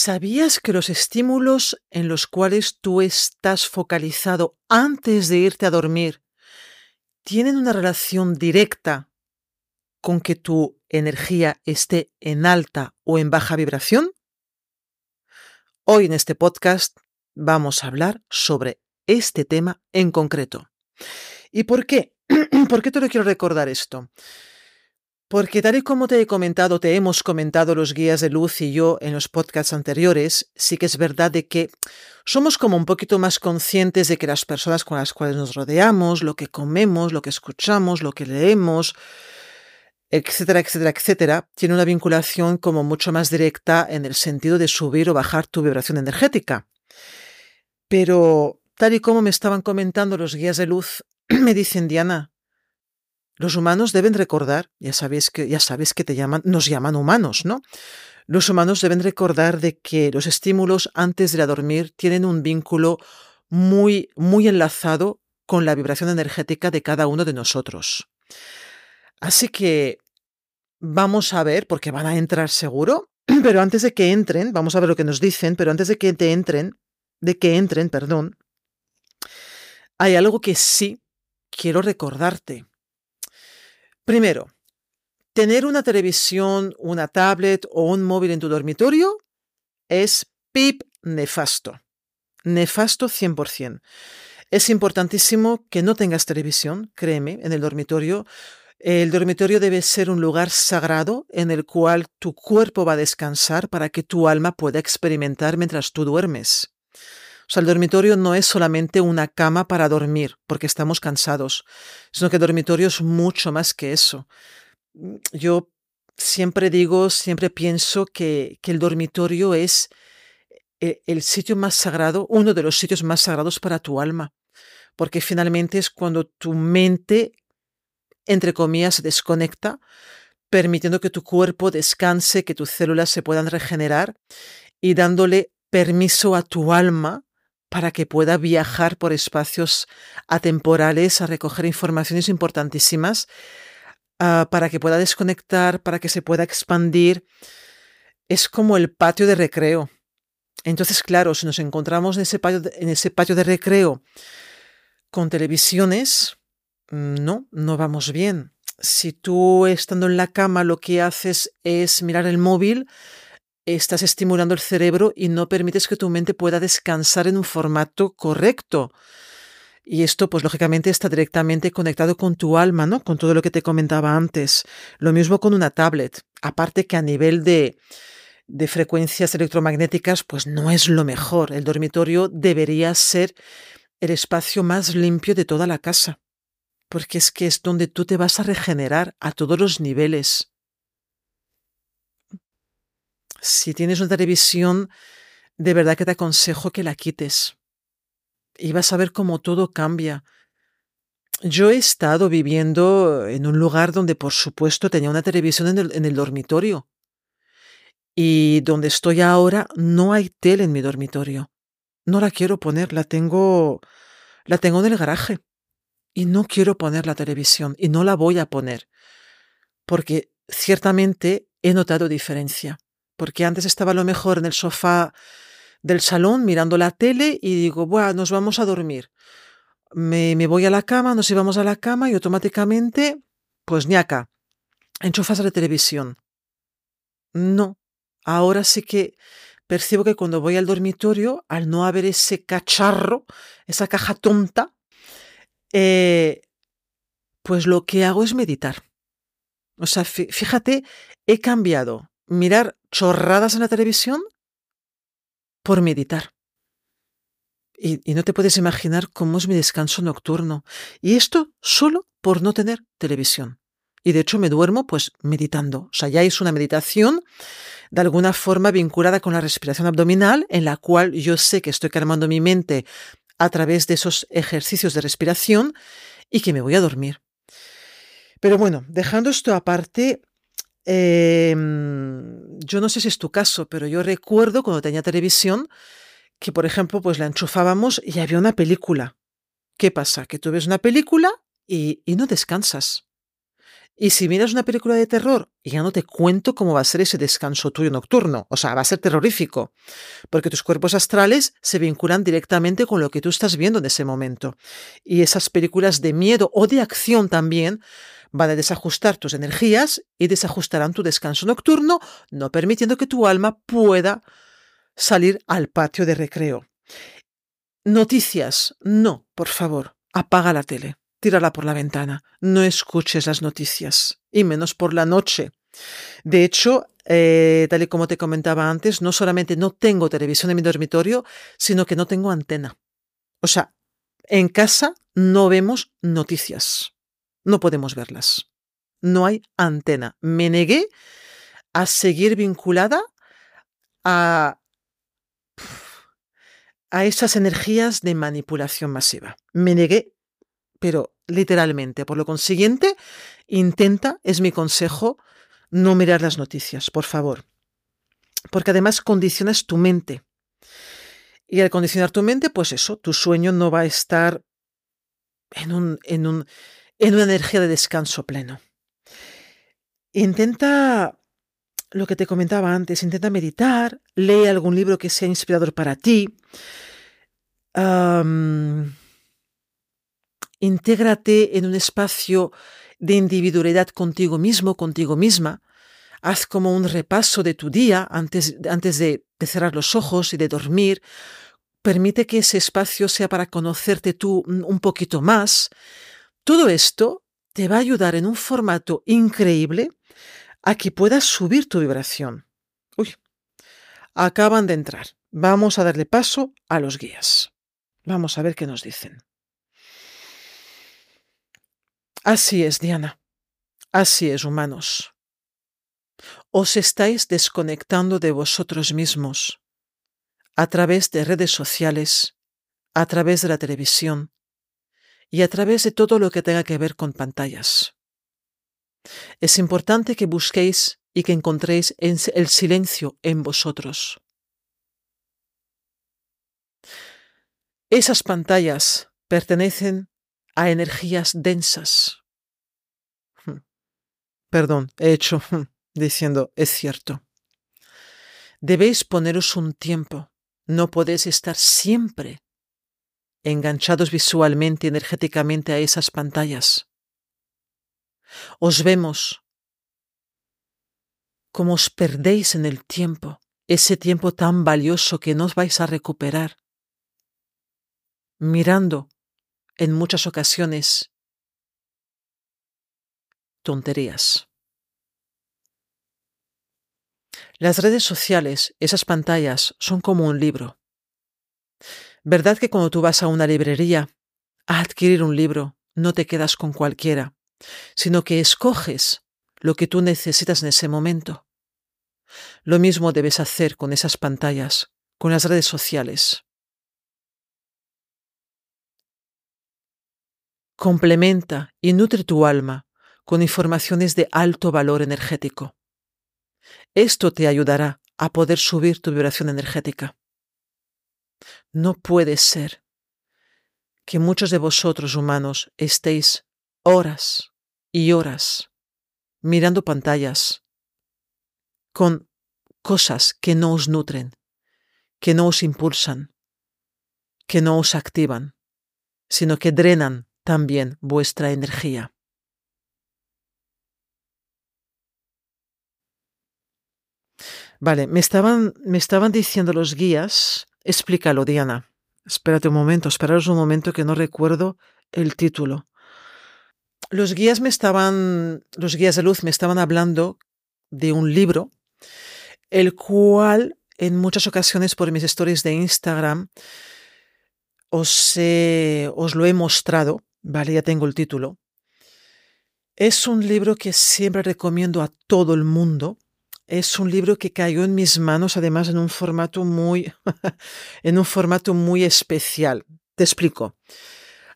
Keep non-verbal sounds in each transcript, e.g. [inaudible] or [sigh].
¿Sabías que los estímulos en los cuales tú estás focalizado antes de irte a dormir tienen una relación directa con que tu energía esté en alta o en baja vibración? Hoy en este podcast vamos a hablar sobre este tema en concreto. ¿Y por qué? [clears throat] ¿Por qué te lo quiero recordar esto? Porque tal y como te he comentado, te hemos comentado los guías de luz y yo en los podcasts anteriores, sí que es verdad de que somos como un poquito más conscientes de que las personas con las cuales nos rodeamos, lo que comemos, lo que escuchamos, lo que leemos, etcétera, etcétera, etcétera, tiene una vinculación como mucho más directa en el sentido de subir o bajar tu vibración energética. Pero tal y como me estaban comentando los guías de luz, [clears throat] me dicen, Diana, los humanos deben recordar, ya sabes que, ya sabes que te llaman, nos llaman humanos, ¿no? Los humanos deben recordar de que los estímulos antes de ir a dormir tienen un vínculo muy, muy enlazado con la vibración energética de cada uno de nosotros. Así que vamos a ver, porque van a entrar seguro, [clears throat] pero antes de que entren, vamos a ver lo que nos dicen, pero antes de que te entren, de que entren, perdón, hay algo que sí quiero recordarte. Primero, tener una televisión, una tablet o un móvil en tu dormitorio es pip nefasto. Nefasto 100%. Es importantísimo que no tengas televisión, créeme, en el dormitorio. El dormitorio debe ser un lugar sagrado en el cual tu cuerpo va a descansar para que tu alma pueda experimentar mientras tú duermes. O sea, el dormitorio no es solamente una cama para dormir, porque estamos cansados, sino que el dormitorio es mucho más que eso. Mm, yo siempre digo, siempre pienso que, que el dormitorio es eh, el sitio más sagrado, uno de los sitios más sagrados para tu alma, porque finalmente es cuando tu mente, entre comillas, se desconecta, permitiendo que tu cuerpo descanse, que tus células se puedan regenerar y dándole permiso a tu alma para que pueda viajar por espacios atemporales a recoger informaciones importantísimas, ah, para que pueda desconectar, para que se pueda expandir. Es como el patio de recreo. Entonces, claro, si nos encontramos en ese patio de, en ese patio de recreo con televisiones, no, no vamos bien. Si tú estando en la cama lo que haces es mirar el móvil, estás estimulando el cerebro y no permites que tu mente pueda descansar en un formato correcto. Y esto, pues lógicamente, está directamente conectado con tu alma, ¿no? Con todo lo que te comentaba antes. Lo mismo con una tablet. Aparte que a nivel de, de frecuencias electromagnéticas, pues no es lo mejor. El dormitorio debería ser el espacio más limpio de toda la casa. Porque es que es donde tú te vas a regenerar a todos los niveles si tienes una televisión, de verdad que te aconsejo que la quites. Y vas a ver cómo todo cambia. Yo he estado viviendo en un lugar donde, por supuesto, tenía una televisión en el, dormitorio. Y donde estoy ahora no hay tele en mi dormitorio. No la quiero poner, la tengo, la tengo en el garaje. Y no quiero poner la televisión y no la voy a poner. Porque ciertamente he notado diferencia porque antes estaba a lo mejor en el sofá del salón mirando la tele y digo, bueno, nos vamos a dormir. Me, me, voy a la cama, nos íbamos a la cama y automáticamente, pues ñaca, enchufas la televisión. No, ahora sí que percibo que cuando voy al dormitorio, al no haber ese cacharro, esa caja tonta, eh, pues lo que hago es meditar. O sea, fíjate, he cambiado mirar chorradas en la televisión por meditar. Y, no te puedes imaginar cómo es mi descanso nocturno. Y esto solo por no tener televisión. Y de hecho me duermo pues meditando. O sea, ya es una meditación de alguna forma vinculada con la respiración abdominal, en la cual yo sé que estoy calmando mi mente a través de esos ejercicios de respiración y que me voy a dormir. Pero bueno, dejando esto aparte, em, yo no sé si es tu caso, pero yo recuerdo cuando tenía televisión que, por ejemplo, pues la enchufábamos y había una película. ¿Qué pasa? Que tú ves una película y, y no descansas. Y si miras una película de terror, ya no te cuento cómo va a ser ese descanso tuyo nocturno. O sea, va a ser terrorífico. Porque tus cuerpos astrales se vinculan directamente con lo que tú estás viendo en ese momento. Y esas películas de miedo o de acción también van a desajustar tus energías y desajustarán tu descanso nocturno, no permitiendo que tu alma pueda salir al patio de recreo. Noticias. No, por favor, apaga la tele tírala por la ventana, no escuches las noticias, y menos por la noche. De hecho, eh, tal y como te comentaba antes, no solamente no tengo televisión en mi dormitorio, sino que no tengo antena. O sea, en casa no vemos noticias, no podemos verlas. No hay antena. Me negué a seguir vinculada a, a esas energías de manipulación masiva. Me negué pero literalmente. Por lo consiguiente, intenta, es mi consejo, no mirar las noticias, por favor. Porque además condicionas tu mente. Y al condicionar tu mente, pues eso, tu sueño no va a estar en, un, en, un, en una energía de descanso pleno. Intenta lo que te comentaba antes, intenta meditar, lee algún libro que sea inspirador para ti intégrate en un espacio de individualidad contigo mismo, contigo misma. Haz como un repaso de tu día antes, antes de, de cerrar los ojos y de dormir. Permite que ese espacio sea para conocerte tú un poquito más. Todo esto te va a ayudar en un formato increíble a que puedas subir tu vibración. Uy, acaban de entrar. Vamos a darle paso a los guías. Vamos a ver qué nos dicen. Así es, Diana. Así es, humanos. Os estáis desconectando de vosotros mismos a través de redes sociales, a través de la televisión y a través de todo lo que tenga que ver con pantallas. Es importante que busquéis y que encontréis el silencio en vosotros. Esas pantallas pertenecen a energías densas. [laughs] Perdón, he hecho [laughs] diciendo, es cierto. Debéis poneros un tiempo. No podéis estar siempre enganchados visualmente y energéticamente a esas pantallas. Os vemos como os perdéis en el tiempo, ese tiempo tan valioso que no os vais a recuperar, mirando en muchas ocasiones tonterías. Las redes sociales, esas pantallas, son como un libro. ¿Verdad que cuando tú vas a una librería a adquirir un libro, no te quedas con cualquiera, sino que escoges lo que tú necesitas en ese momento? Lo mismo debes hacer con esas pantallas, con las redes sociales. Complementa y nutre tu alma con informaciones de alto valor energético. Esto te ayudará a poder subir tu vibración energética. No puede ser que muchos de vosotros humanos estéis horas y horas mirando pantallas con cosas que no os nutren, que no os impulsan, que no os activan, sino que drenan también vuestra energía. Vale, me estaban, me estaban diciendo los guías, explícalo, Diana. Espérate un momento, esperaros un momento que no recuerdo el título. Los guías me estaban, los guías de luz me estaban hablando de un libro, el cual en muchas ocasiones por mis stories de Instagram os, os lo he mostrado, vale, ya tengo el título. Es un libro que siempre recomiendo a todo el mundo. Es un libro que cayó en mis manos, además en un formato muy, [laughs] en un formato muy especial. Te explico.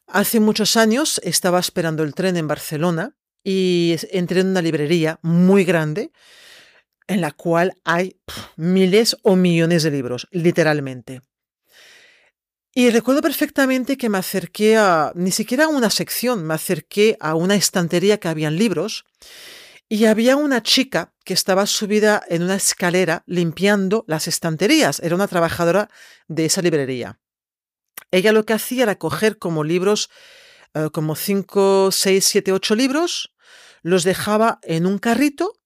Hace muchos años estaba esperando el tren en Barcelona y entré en una librería muy grande en la cual hay miles o millones de libros, literalmente. Y recuerdo perfectamente que me acerqué a, ni siquiera a una sección, me acerqué a una estantería que habían libros y había una chica que estaba subida en una escalera limpiando las estanterías. Era una trabajadora de esa librería. Ella lo que hacía era coger como libros, eh, como 5, 6, 7, 8 libros, los dejaba en un carrito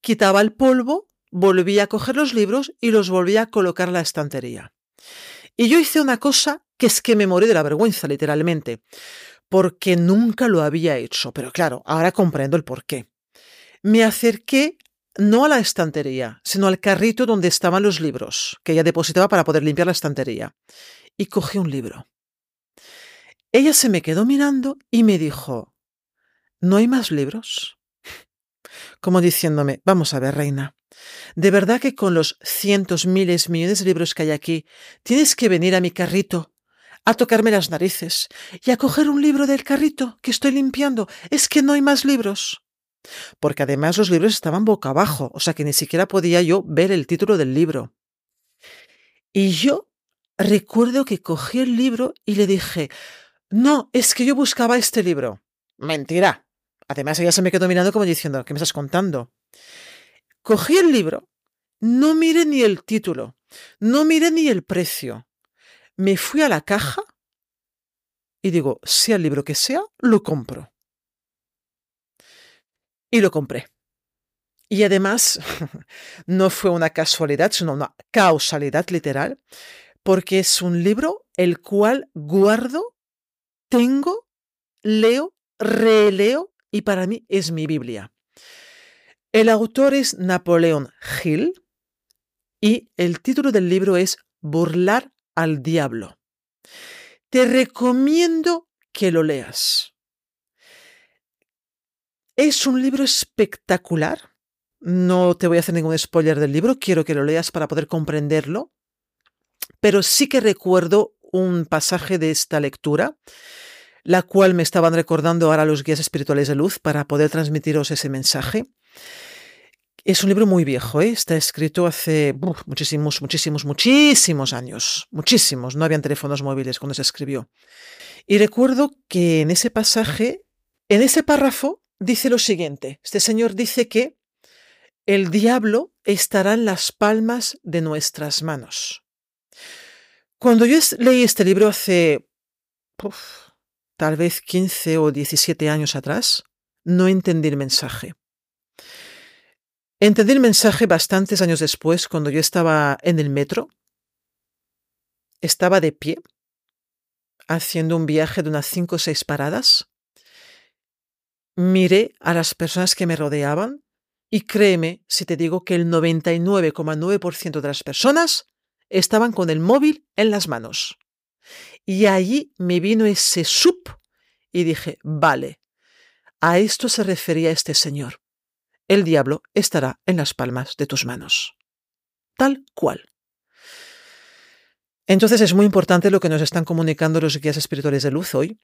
quitaba el polvo, volvía a coger los libros y los volvía a colocar en la estantería. Y yo hice una cosa que es que me morí de la vergüenza, literalmente, porque nunca lo había hecho, pero claro, ahora comprendo el por qué. Me acerqué no a la estantería, sino al carrito donde estaban los libros, que ella depositaba para poder limpiar la estantería, y cogí un libro. Ella se me quedó mirando y me dijo, ¿no hay más libros? como diciéndome, vamos a ver, reina, de verdad que con los cientos, miles, millones de libros que hay aquí, tienes que venir a mi carrito a tocarme las narices y a coger un libro del carrito que estoy limpiando. Es que no hay más libros. Porque además los libros estaban boca abajo, o sea que ni siquiera podía yo ver el título del libro. Y yo recuerdo que cogí el libro y le dije, no, es que yo buscaba este libro. Mentira, Además, ella se me quedó mirando como diciendo, ¿qué me estás contando? Cogí el libro, no miré ni el título, no miré ni el precio. Me fui a la caja y digo, sea el libro que sea, lo compro. Y lo compré. Y además, [laughs] no fue una casualidad, sino una causalidad literal, porque es un libro el cual guardo, tengo, leo, releo y para mí es mi Biblia. El autor es Napoleón Hill y el título del libro es Burlar al Diablo. Te recomiendo que lo leas. Es un libro espectacular. No te voy a hacer ningún spoiler del libro, quiero que lo leas para poder comprenderlo. Pero sí que recuerdo un pasaje de esta lectura la cual me estaban recordando ahora los guías espirituales de luz para poder transmitiros ese mensaje. Es un libro muy viejo, ¿eh? está escrito hace muchísimos, muchísimos, muchísimos años, muchísimos, no habían teléfonos móviles cuando se escribió. Y recuerdo que en ese pasaje, en ese párrafo, dice lo siguiente, este señor dice que el diablo estará en las palmas de nuestras manos. Cuando yo leí este libro hace tal vez 15 o 17 años atrás, no entendí el mensaje. Entendí el mensaje bastantes años después, cuando yo estaba en el metro. Estaba de pie, haciendo un viaje de unas 5 o 6 paradas. Miré a las personas que me rodeaban y créeme si te digo que el 99,9% de las personas estaban con el móvil en las manos. Y allí me vino ese sup y dije, vale, a esto se refería este señor. El diablo estará en las palmas de tus manos. Tal cual. Entonces es muy importante lo que nos están comunicando los guías espirituales de luz hoy,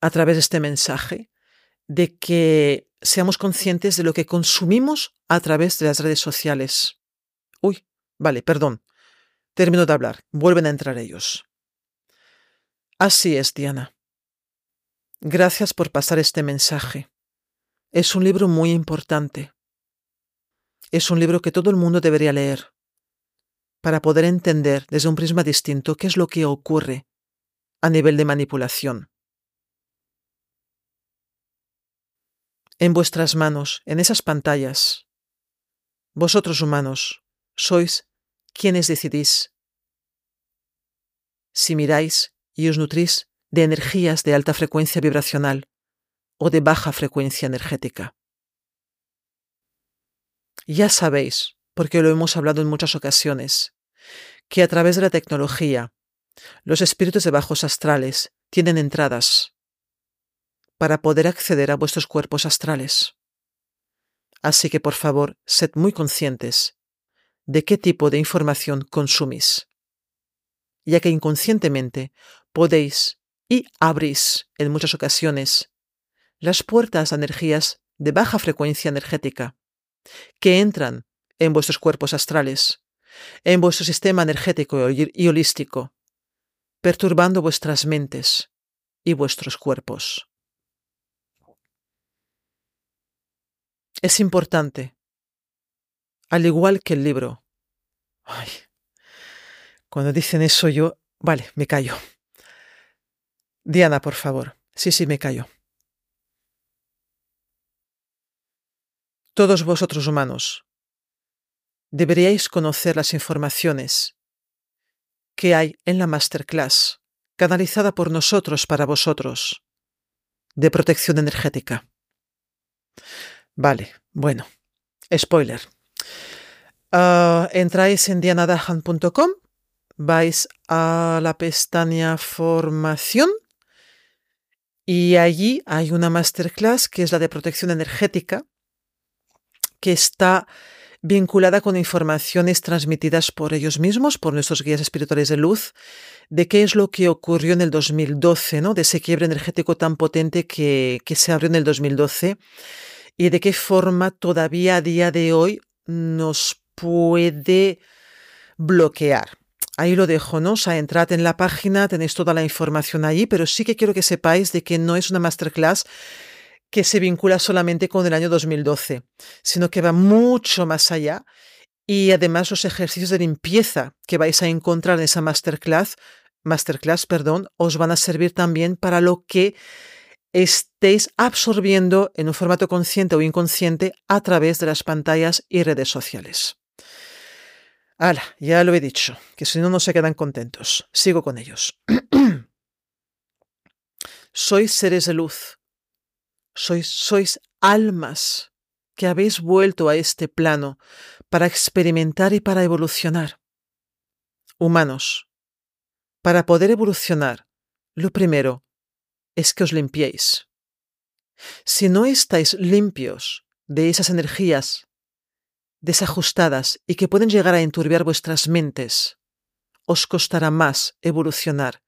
a través de este mensaje, de que seamos conscientes de lo que consumimos a través de las redes sociales. Uy, vale, perdón. Termino de hablar. Vuelven a entrar ellos. Así es, Diana. Gracias por pasar este mensaje. Es un libro muy importante. Es un libro que todo el mundo debería leer para poder entender desde un prisma distinto qué es lo que ocurre a nivel de manipulación. En vuestras manos, en esas pantallas, vosotros humanos, sois quienes decidís. Si miráis y os nutrís de energías de alta frecuencia vibracional o de baja frecuencia energética. Ya sabéis, porque lo hemos hablado en muchas ocasiones, que a través de la tecnología, los espíritus de bajos astrales tienen entradas para poder acceder a vuestros cuerpos astrales. Así que por favor, sed muy conscientes de qué tipo de información consumís, ya que inconscientemente podéis y abrís en muchas ocasiones las puertas a energías de baja frecuencia energética que entran en vuestros cuerpos astrales, en vuestro sistema energético y holístico, perturbando vuestras mentes y vuestros cuerpos. Es importante, al igual que el libro. Ay, cuando dicen eso yo, vale, me callo. Diana, por favor. Sí, sí, me callo. Todos vosotros humanos deberíais conocer las informaciones que hay en la masterclass canalizada por nosotros para vosotros de protección energética. Vale, bueno, spoiler. Ah, entráis en dianadahan.com, vais a la pestaña formación y allí hay una masterclass que es la de protección energética, que está vinculada con informaciones transmitidas por ellos mismos, por nuestros guías espirituales de luz, de qué es lo que ocurrió en el 2012, ¿no? de ese quiebre energético tan potente que, que se abrió en el 2012 y de qué forma todavía a día de hoy nos puede bloquear. Ahí lo dejo, ¿no? O sea, entrad en la página, tenéis toda la información ahí, pero sí que quiero que sepáis de que no es una masterclass que se vincula solamente con el año 2012, sino que va mucho más allá y además los ejercicios de limpieza que vais a encontrar en esa masterclass, masterclass, perdón, os van a servir también para lo que estéis absorbiendo en un formato consciente o inconsciente a través de las pantallas y redes sociales. Hala, ya lo he dicho, que si no, no se quedan contentos. Sigo con ellos. [clears throat] sois seres de luz. Sois, sois almas que habéis vuelto a este plano para experimentar y para evolucionar. Humanos. Para poder evolucionar, lo primero es que os limpiéis. Si no estáis limpios de esas energías desajustadas y que pueden llegar a enturbiar vuestras mentes, os costará más evolucionar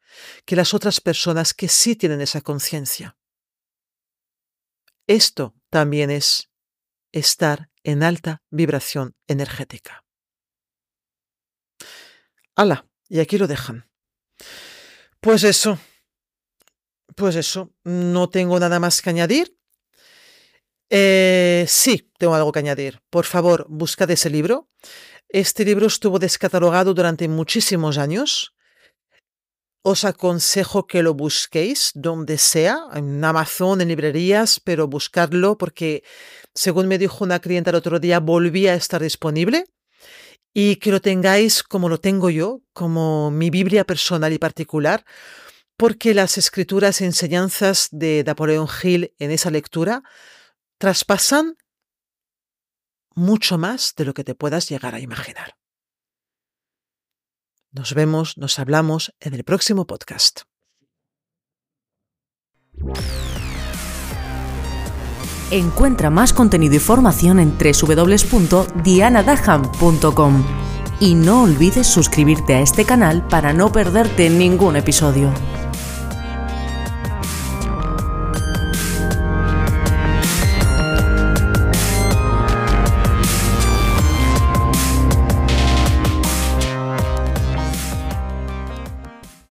que las otras personas que sí tienen esa conciencia. Esto también es estar en alta vibración energética. ¡Hala! Y aquí lo dejan. Pues eso. Pues eso. No tengo nada más que añadir. Eh, sí, tengo algo que añadir. Por favor, buscad ese libro. Este libro estuvo descatalogado durante muchísimos años. Os aconsejo que lo busquéis donde sea, en Amazon, en librerías, pero buscadlo porque, según me dijo una clienta el otro día, volvía a estar disponible y que lo tengáis como lo tengo yo, como mi Biblia personal y particular, porque las escrituras y enseñanzas de Napoleón Hill en esa lectura traspasan mucho más de lo que te puedas llegar a imaginar. Nos vemos, nos hablamos en el próximo podcast. Encuentra más contenido y formación en www.dianadaham.com y no olvides suscribirte a este canal para no perderte ningún episodio.